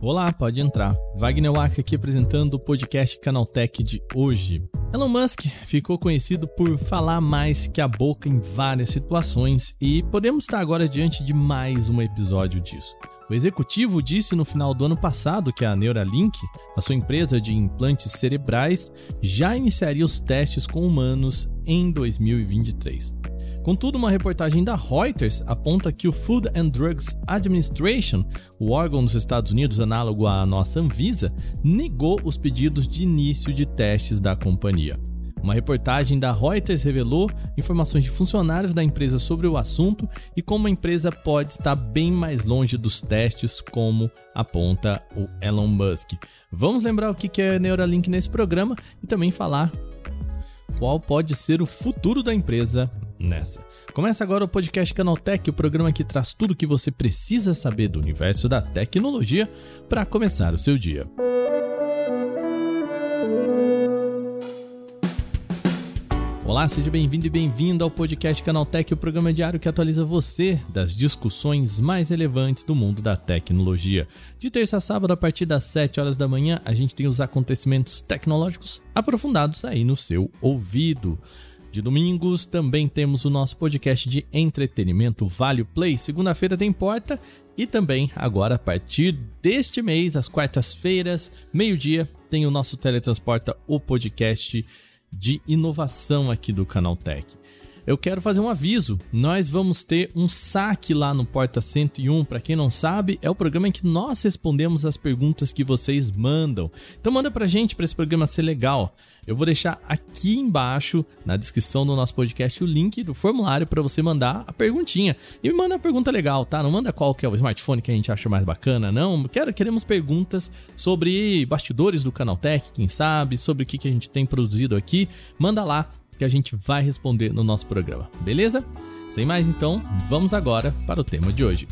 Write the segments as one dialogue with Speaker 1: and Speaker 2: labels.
Speaker 1: Olá, pode entrar. Wagner Waka aqui apresentando o podcast Canaltech de hoje. Elon Musk ficou conhecido por falar mais que a boca em várias situações e podemos estar agora diante de mais um episódio disso. O executivo disse no final do ano passado que a Neuralink, a sua empresa de implantes cerebrais, já iniciaria os testes com humanos em 2023. Contudo, uma reportagem da Reuters aponta que o Food and Drugs Administration, o órgão dos Estados Unidos análogo à nossa Anvisa, negou os pedidos de início de testes da companhia. Uma reportagem da Reuters revelou informações de funcionários da empresa sobre o assunto e como a empresa pode estar bem mais longe dos testes, como aponta o Elon Musk. Vamos lembrar o que é Neuralink nesse programa e também falar qual pode ser o futuro da empresa nessa. Começa agora o podcast Canaltech, o programa que traz tudo o que você precisa saber do universo da tecnologia para começar o seu dia. Olá, seja bem-vindo e bem-vinda ao podcast Canaltech, o programa diário que atualiza você das discussões mais relevantes do mundo da tecnologia. De terça a sábado, a partir das 7 horas da manhã, a gente tem os acontecimentos tecnológicos aprofundados aí no seu ouvido. De domingos também temos o nosso podcast de entretenimento Vale Play. Segunda-feira tem porta e também agora a partir deste mês, às quartas-feiras, meio-dia, tem o nosso Teletransporta, o podcast de inovação aqui do Canal Tech. Eu quero fazer um aviso. Nós vamos ter um saque lá no Porta 101. Para quem não sabe, é o programa em que nós respondemos as perguntas que vocês mandam. Então manda pra gente para esse programa ser legal. Eu vou deixar aqui embaixo na descrição do nosso podcast o link do formulário para você mandar a perguntinha. E me manda a pergunta legal, tá? Não manda qual que é o smartphone que a gente acha mais bacana, não. Quero, queremos perguntas sobre bastidores do Canaltech, quem sabe, sobre o que, que a gente tem produzido aqui. Manda lá que a gente vai responder no nosso programa, beleza? Sem mais então, vamos agora para o tema de hoje.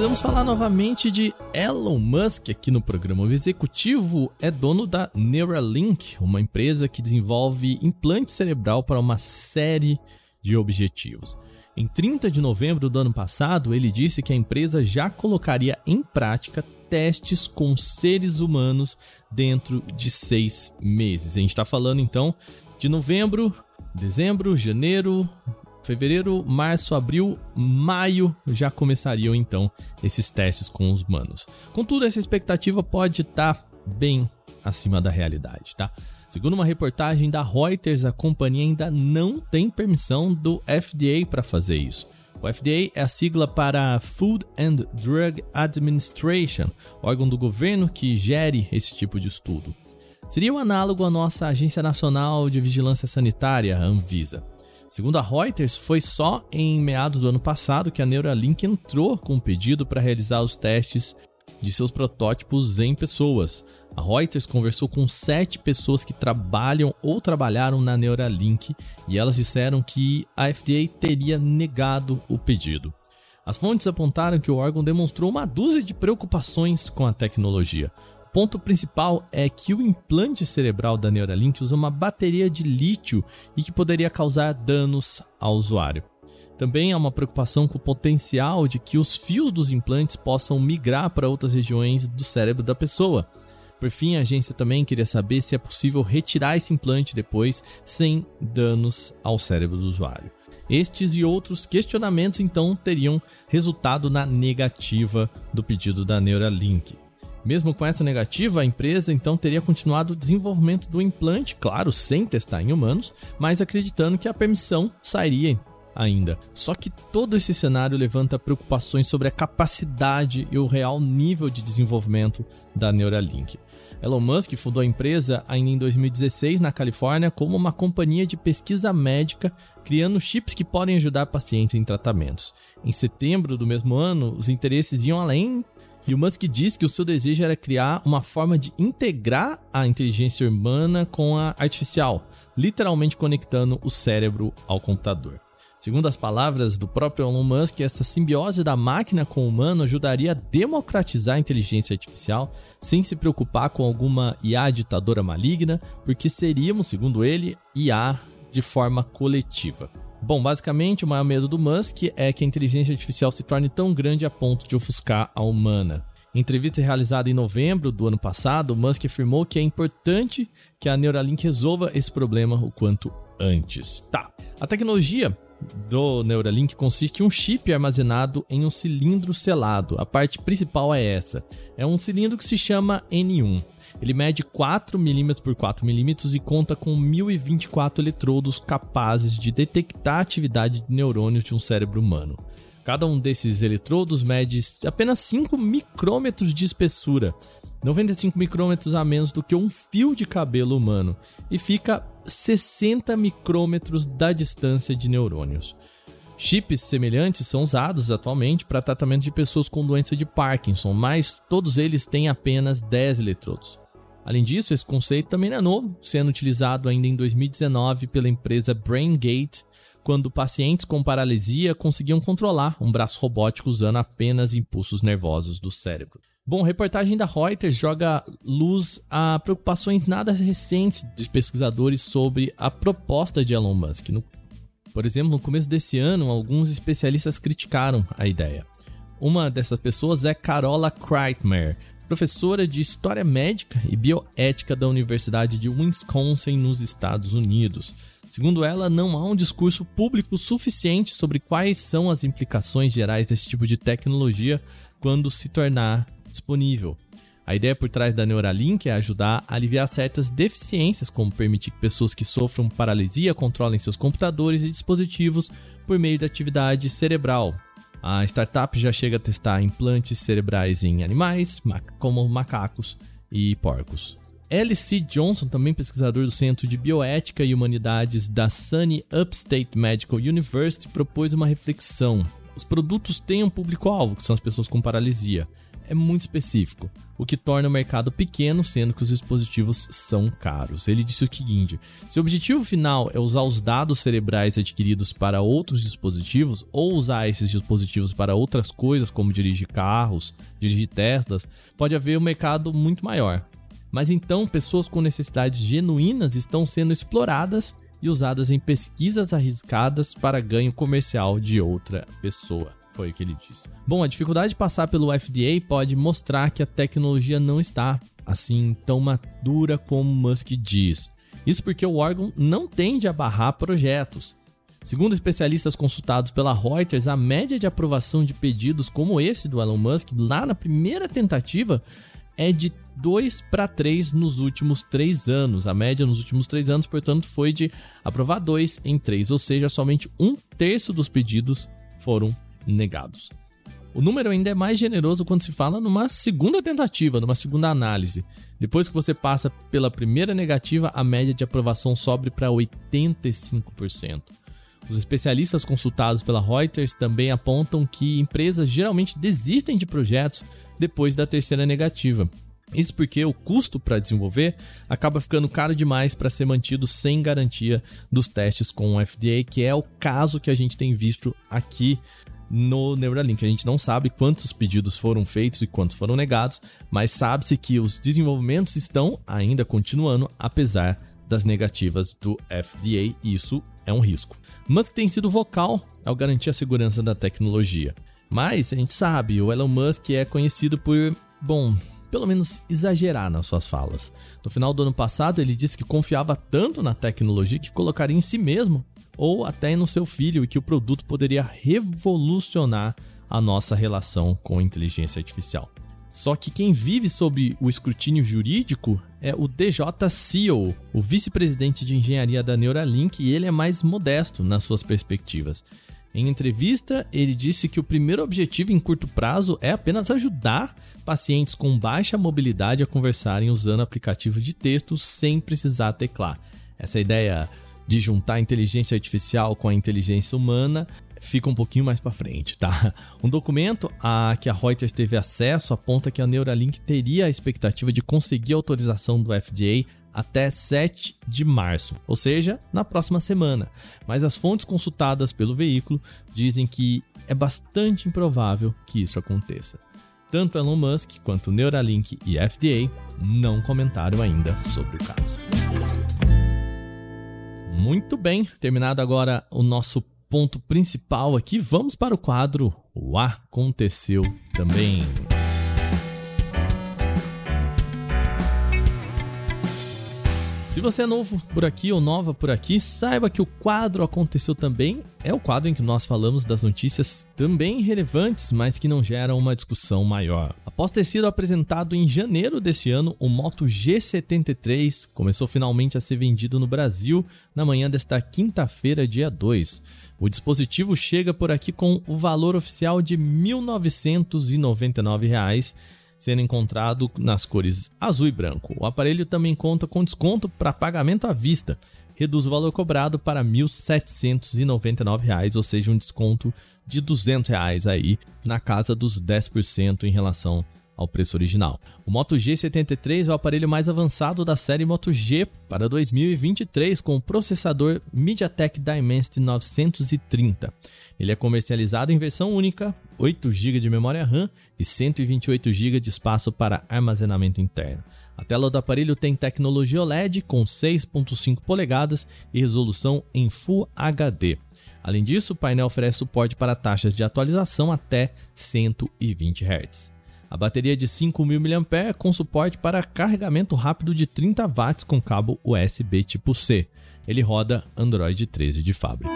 Speaker 1: precisamos falar novamente de Elon Musk aqui no programa. O executivo é dono da Neuralink, uma empresa que desenvolve implante cerebral para uma série de objetivos. Em 30 de novembro do ano passado, ele disse que a empresa já colocaria em prática testes com seres humanos dentro de seis meses. A gente está falando então de novembro, dezembro, janeiro, fevereiro, março, abril, maio já começariam então esses testes com os humanos. Contudo, essa expectativa pode estar tá bem acima da realidade, tá? Segundo uma reportagem da Reuters, a companhia ainda não tem permissão do FDA para fazer isso. O FDA é a sigla para Food and Drug Administration, órgão do governo que gere esse tipo de estudo. Seria um análogo à nossa Agência Nacional de Vigilância Sanitária, Anvisa. Segundo a Reuters, foi só em meado do ano passado que a Neuralink entrou com um pedido para realizar os testes de seus protótipos em pessoas. A Reuters conversou com sete pessoas que trabalham ou trabalharam na Neuralink e elas disseram que a FDA teria negado o pedido. As fontes apontaram que o órgão demonstrou uma dúzia de preocupações com a tecnologia ponto principal é que o implante cerebral da Neuralink usa uma bateria de lítio e que poderia causar danos ao usuário. Também há uma preocupação com o potencial de que os fios dos implantes possam migrar para outras regiões do cérebro da pessoa. Por fim, a agência também queria saber se é possível retirar esse implante depois sem danos ao cérebro do usuário. Estes e outros questionamentos então teriam resultado na negativa do pedido da Neuralink. Mesmo com essa negativa, a empresa então teria continuado o desenvolvimento do implante, claro, sem testar em humanos, mas acreditando que a permissão sairia ainda. Só que todo esse cenário levanta preocupações sobre a capacidade e o real nível de desenvolvimento da Neuralink. Elon Musk fundou a empresa ainda em 2016 na Califórnia como uma companhia de pesquisa médica, criando chips que podem ajudar pacientes em tratamentos. Em setembro do mesmo ano, os interesses iam além e o Musk diz que o seu desejo era criar uma forma de integrar a inteligência humana com a artificial, literalmente conectando o cérebro ao computador. Segundo as palavras do próprio Elon Musk, essa simbiose da máquina com o humano ajudaria a democratizar a inteligência artificial sem se preocupar com alguma IA ditadora maligna, porque seríamos, segundo ele, IA de forma coletiva. Bom, basicamente, o maior medo do Musk é que a inteligência artificial se torne tão grande a ponto de ofuscar a humana. Em entrevista realizada em novembro do ano passado, Musk afirmou que é importante que a Neuralink resolva esse problema o quanto antes. Tá. A tecnologia do Neuralink consiste em um chip armazenado em um cilindro selado. A parte principal é essa. É um cilindro que se chama N1. Ele mede 4 mm por 4 mm e conta com 1024 eletrodos capazes de detectar a atividade de neurônios de um cérebro humano. Cada um desses eletrodos mede apenas 5 micrômetros de espessura, 95 micrômetros a menos do que um fio de cabelo humano, e fica 60 micrômetros da distância de neurônios. Chips semelhantes são usados atualmente para tratamento de pessoas com doença de Parkinson, mas todos eles têm apenas 10 eletrodos. Além disso, esse conceito também é novo, sendo utilizado ainda em 2019 pela empresa BrainGate, quando pacientes com paralisia conseguiam controlar um braço robótico usando apenas impulsos nervosos do cérebro. Bom, reportagem da Reuters joga luz a preocupações nada recentes de pesquisadores sobre a proposta de Elon Musk. No, por exemplo, no começo desse ano, alguns especialistas criticaram a ideia. Uma dessas pessoas é Carola Kreitmer, professora de História Médica e Bioética da Universidade de Wisconsin, nos Estados Unidos. Segundo ela, não há um discurso público suficiente sobre quais são as implicações gerais desse tipo de tecnologia quando se tornar disponível. A ideia por trás da Neuralink é ajudar a aliviar certas deficiências, como permitir que pessoas que sofram paralisia controlem seus computadores e dispositivos por meio da atividade cerebral. A startup já chega a testar implantes cerebrais em animais, como macacos e porcos. L.C. Johnson, também pesquisador do Centro de Bioética e Humanidades da Sunny Upstate Medical University, propôs uma reflexão. Os produtos têm um público-alvo, que são as pessoas com paralisia é muito específico, o que torna o mercado pequeno, sendo que os dispositivos são caros. Ele disse o seguinte: se o objetivo final é usar os dados cerebrais adquiridos para outros dispositivos, ou usar esses dispositivos para outras coisas, como dirigir carros, dirigir Teslas, pode haver um mercado muito maior. Mas então, pessoas com necessidades genuínas estão sendo exploradas e usadas em pesquisas arriscadas para ganho comercial de outra pessoa. Foi o que ele disse. Bom, a dificuldade de passar pelo FDA pode mostrar que a tecnologia não está assim tão madura como Musk diz. Isso porque o órgão não tende a barrar projetos. Segundo especialistas consultados pela Reuters, a média de aprovação de pedidos como esse do Elon Musk, lá na primeira tentativa, é de 2 para 3 nos últimos 3 anos. A média nos últimos 3 anos, portanto, foi de aprovar 2 em 3, ou seja, somente um terço dos pedidos foram negados. O número ainda é mais generoso quando se fala numa segunda tentativa, numa segunda análise. Depois que você passa pela primeira negativa, a média de aprovação sobe para 85%. Os especialistas consultados pela Reuters também apontam que empresas geralmente desistem de projetos depois da terceira negativa. Isso porque o custo para desenvolver acaba ficando caro demais para ser mantido sem garantia dos testes com o FDA, que é o caso que a gente tem visto aqui no Neuralink. A gente não sabe quantos pedidos foram feitos e quantos foram negados, mas sabe-se que os desenvolvimentos estão ainda continuando apesar das negativas do FDA, e isso é um risco. Musk tem sido vocal ao garantir a segurança da tecnologia. Mas a gente sabe, o Elon Musk é conhecido por, bom, pelo menos exagerar nas suas falas. No final do ano passado, ele disse que confiava tanto na tecnologia que colocaria em si mesmo ou até no seu filho e que o produto poderia revolucionar a nossa relação com inteligência artificial. Só que quem vive sob o escrutínio jurídico é o DJ CEO, o vice-presidente de engenharia da Neuralink, e ele é mais modesto nas suas perspectivas. Em entrevista, ele disse que o primeiro objetivo em curto prazo é apenas ajudar pacientes com baixa mobilidade a conversarem usando aplicativo de texto sem precisar teclar. Essa ideia de juntar a inteligência artificial com a inteligência humana fica um pouquinho mais para frente, tá? Um documento a que a Reuters teve acesso aponta que a Neuralink teria a expectativa de conseguir autorização do FDA até 7 de março, ou seja, na próxima semana. Mas as fontes consultadas pelo veículo dizem que é bastante improvável que isso aconteça. Tanto Elon Musk quanto Neuralink e FDA não comentaram ainda sobre o caso. Muito bem, terminado agora o nosso ponto principal aqui, vamos para o quadro O Aconteceu Também. Se você é novo por aqui ou nova por aqui, saiba que o quadro Aconteceu Também é o quadro em que nós falamos das notícias também relevantes, mas que não geram uma discussão maior. Após ter sido apresentado em janeiro deste ano, o Moto G73 começou finalmente a ser vendido no Brasil na manhã desta quinta-feira, dia 2. O dispositivo chega por aqui com o valor oficial de R$ 1.999 sendo encontrado nas cores azul e branco. O aparelho também conta com desconto para pagamento à vista, reduz o valor cobrado para R$ 1.799, ou seja, um desconto de 200 reais aí, na casa dos 10% em relação ao preço original. O Moto G73 é o aparelho mais avançado da série Moto G para 2023 com o processador MediaTek Dimensity 930. Ele é comercializado em versão única, 8 GB de memória RAM e 128 GB de espaço para armazenamento interno. A tela do aparelho tem tecnologia OLED com 6.5 polegadas e resolução em Full HD. Além disso, o painel oferece suporte para taxas de atualização até 120 Hz. A bateria é de 5.000 mAh com suporte para carregamento rápido de 30 watts com cabo USB tipo C. Ele roda Android 13 de fábrica.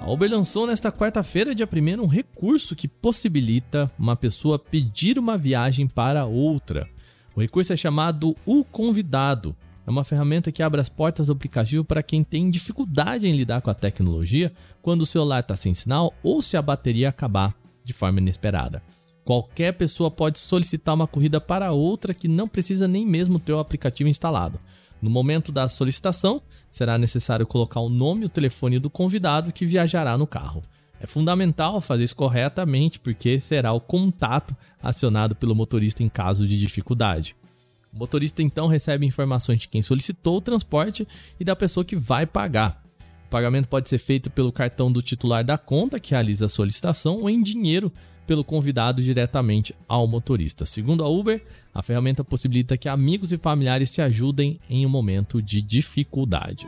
Speaker 1: A Uber lançou nesta quarta-feira, dia 1 um recurso que possibilita uma pessoa pedir uma viagem para outra. O recurso é chamado O Convidado. É uma ferramenta que abre as portas do aplicativo para quem tem dificuldade em lidar com a tecnologia quando o celular está sem sinal ou se a bateria acabar de forma inesperada. Qualquer pessoa pode solicitar uma corrida para outra que não precisa nem mesmo ter o aplicativo instalado. No momento da solicitação, será necessário colocar o nome e o telefone do convidado que viajará no carro. É fundamental fazer isso corretamente porque será o contato acionado pelo motorista em caso de dificuldade. O motorista então recebe informações de quem solicitou o transporte e da pessoa que vai pagar. O pagamento pode ser feito pelo cartão do titular da conta que realiza a solicitação ou em dinheiro pelo convidado diretamente ao motorista. Segundo a Uber, a ferramenta possibilita que amigos e familiares se ajudem em um momento de dificuldade.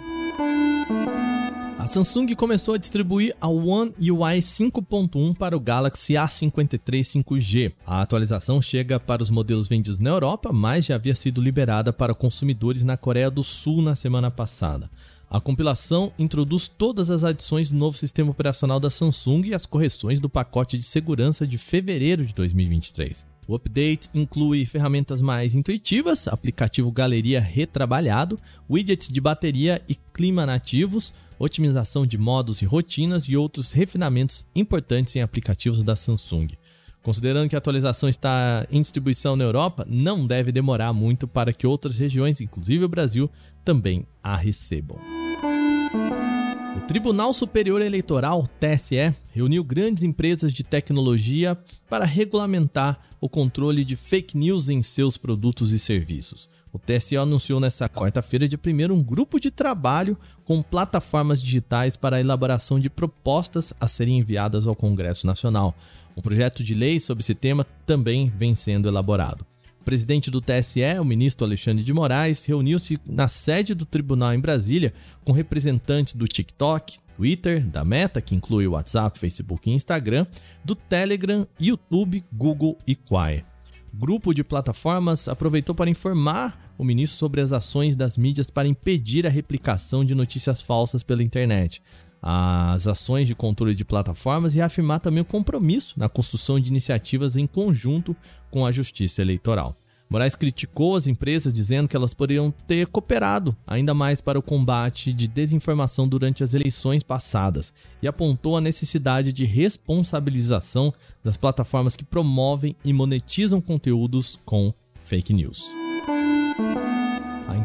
Speaker 1: A Samsung começou a distribuir a One UI 5.1 para o Galaxy A53 5G. A atualização chega para os modelos vendidos na Europa, mas já havia sido liberada para consumidores na Coreia do Sul na semana passada. A compilação introduz todas as adições do novo sistema operacional da Samsung e as correções do pacote de segurança de fevereiro de 2023. O update inclui ferramentas mais intuitivas, aplicativo galeria retrabalhado, widgets de bateria e clima nativos, otimização de modos e rotinas e outros refinamentos importantes em aplicativos da Samsung. Considerando que a atualização está em distribuição na Europa, não deve demorar muito para que outras regiões, inclusive o Brasil, também a recebam. O Tribunal Superior Eleitoral, TSE, reuniu grandes empresas de tecnologia para regulamentar o controle de fake news em seus produtos e serviços. O TSE anunciou nesta quarta-feira de primeiro um grupo de trabalho com plataformas digitais para a elaboração de propostas a serem enviadas ao Congresso Nacional. Um projeto de lei sobre esse tema também vem sendo elaborado. Presidente do TSE, o ministro Alexandre de Moraes, reuniu-se na sede do tribunal em Brasília com representantes do TikTok, Twitter, da Meta, que inclui o WhatsApp, Facebook e Instagram, do Telegram, YouTube, Google e Quai. Grupo de plataformas aproveitou para informar o ministro sobre as ações das mídias para impedir a replicação de notícias falsas pela internet as ações de controle de plataformas e afirmar também o compromisso na construção de iniciativas em conjunto com a Justiça Eleitoral. Moraes criticou as empresas dizendo que elas poderiam ter cooperado ainda mais para o combate de desinformação durante as eleições passadas e apontou a necessidade de responsabilização das plataformas que promovem e monetizam conteúdos com fake news.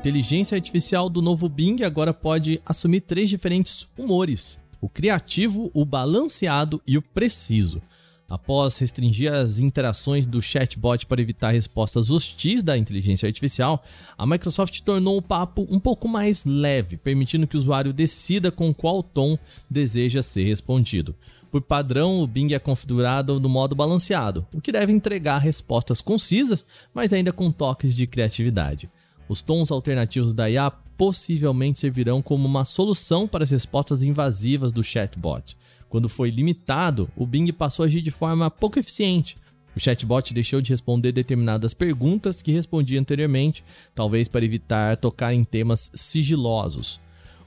Speaker 1: Inteligência artificial do novo Bing agora pode assumir três diferentes humores: o criativo, o balanceado e o preciso. Após restringir as interações do chatbot para evitar respostas hostis da inteligência artificial, a Microsoft tornou o papo um pouco mais leve, permitindo que o usuário decida com qual tom deseja ser respondido. Por padrão, o Bing é configurado no modo balanceado, o que deve entregar respostas concisas, mas ainda com toques de criatividade. Os tons alternativos da IA possivelmente servirão como uma solução para as respostas invasivas do chatbot. Quando foi limitado, o Bing passou a agir de forma pouco eficiente. O chatbot deixou de responder determinadas perguntas que respondia anteriormente, talvez para evitar tocar em temas sigilosos.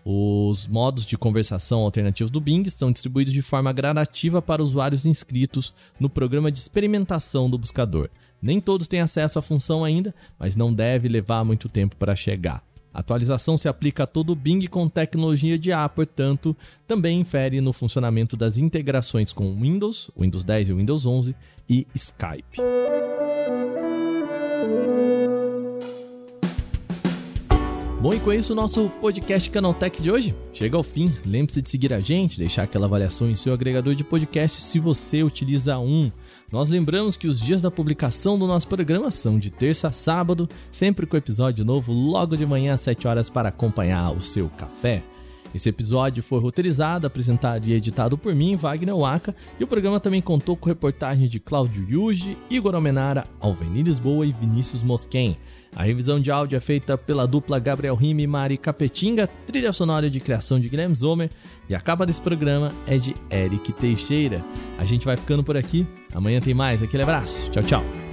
Speaker 1: Os modos de conversação alternativos do Bing estão distribuídos de forma gradativa para usuários inscritos no programa de experimentação do buscador. Nem todos têm acesso à função ainda, mas não deve levar muito tempo para chegar. A atualização se aplica a todo o Bing com tecnologia de A, portanto, também infere no funcionamento das integrações com Windows, Windows 10 e Windows 11 e Skype. Bom, e com isso o nosso podcast Canaltech de hoje chega ao fim. Lembre-se de seguir a gente, deixar aquela avaliação em seu agregador de podcast se você utiliza um. Nós lembramos que os dias da publicação do nosso programa são de terça a sábado, sempre com episódio novo logo de manhã às 7 horas para acompanhar o seu café. Esse episódio foi roteirizado, apresentado e editado por mim, Wagner Waka, e o programa também contou com reportagem de Cláudio Yuji, Igor Almenara, Alveni Lisboa e Vinícius Mosquen. A revisão de áudio é feita pela dupla Gabriel Rime e Mari Capetinga, trilha sonora de criação de Guilherme Zomer e a capa desse programa é de Eric Teixeira. A gente vai ficando por aqui. Amanhã tem mais. Aquele abraço. Tchau, tchau.